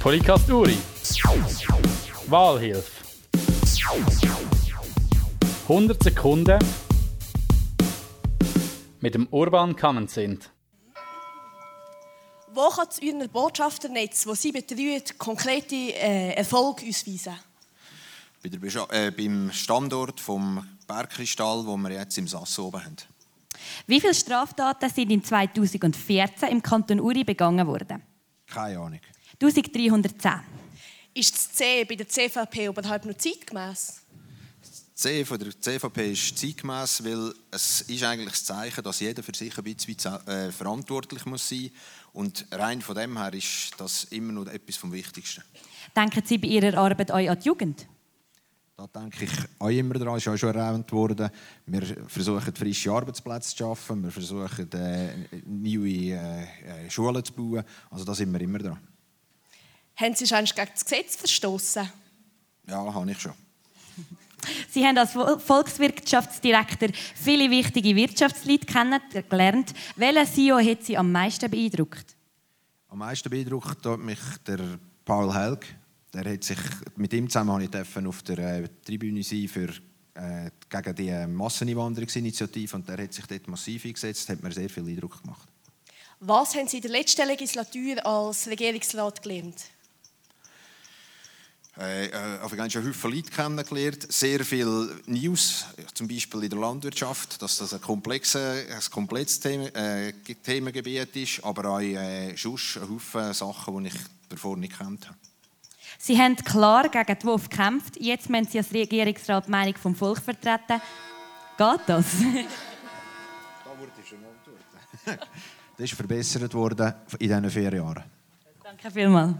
Podcast Uri. Wahlhilfe. 100 Sekunden mit dem Urban Kamenzind. Wo kann das Euer Botschafternetz, das Sie betreut, konkrete äh, Erfolge ausweisen? Bei der äh, beim Standort vom Bergkristall, wo wir jetzt im Sass oben haben. Wie viele Straftaten sind in 2014 im Kanton Uri begangen worden? Keine Ahnung. 1310. Ist das C bei der CVP überhaupt noch zeitgemäß? Das C von der CVP ist zeitgemäß, weil es ist eigentlich das Zeichen, dass jeder für sich ein bisschen äh, verantwortlich muss sein und rein von dem her ist das immer noch etwas vom Wichtigsten. Denken Sie bei Ihrer Arbeit auch an die Jugend? Da denke ich auch immer daran, ist auch schon erwähnt worden. Wir versuchen frische Arbeitsplätze zu schaffen, wir versuchen äh, neue äh, Schulen zu bauen. Also da sind wir immer dran. Haben Sie schon gegen das Gesetz verstoßen? Ja, habe ich schon. Sie haben als Volkswirtschaftsdirektor viele wichtige Wirtschaftsleute kennengelernt. Welcher CEO hat Sie am meisten beeindruckt? Am meisten beeindruckt hat mich der Paul Helg. Der hat sich, mit ihm zusammen ich auf der äh, Tribüne sein für äh, gegen die äh, Masseneinwanderungsinitiative und der hat sich dort massiv eingesetzt, hat mir sehr viel Eindruck gemacht. Was haben Sie in der letzten Legislatur als Regierungsrat gelernt? Äh, äh, auf einen Haufen Leute kennengelernt, sehr viel News, zum Beispiel in der Landwirtschaft, dass das ein komplexes, ein komplexes Thema, äh, Themengebiet ist, aber auch äh, sonst Haufen Sachen, die ich davor nicht kennt habe. Sie haben klar gegen die WUF gekämpft. Jetzt müssen Sie als Regierungsrat die Meinung vom Volk vertreten. Geht das? da wurde schon antworten. das ist verbessert worden in diesen vier Jahren. Danke vielmals.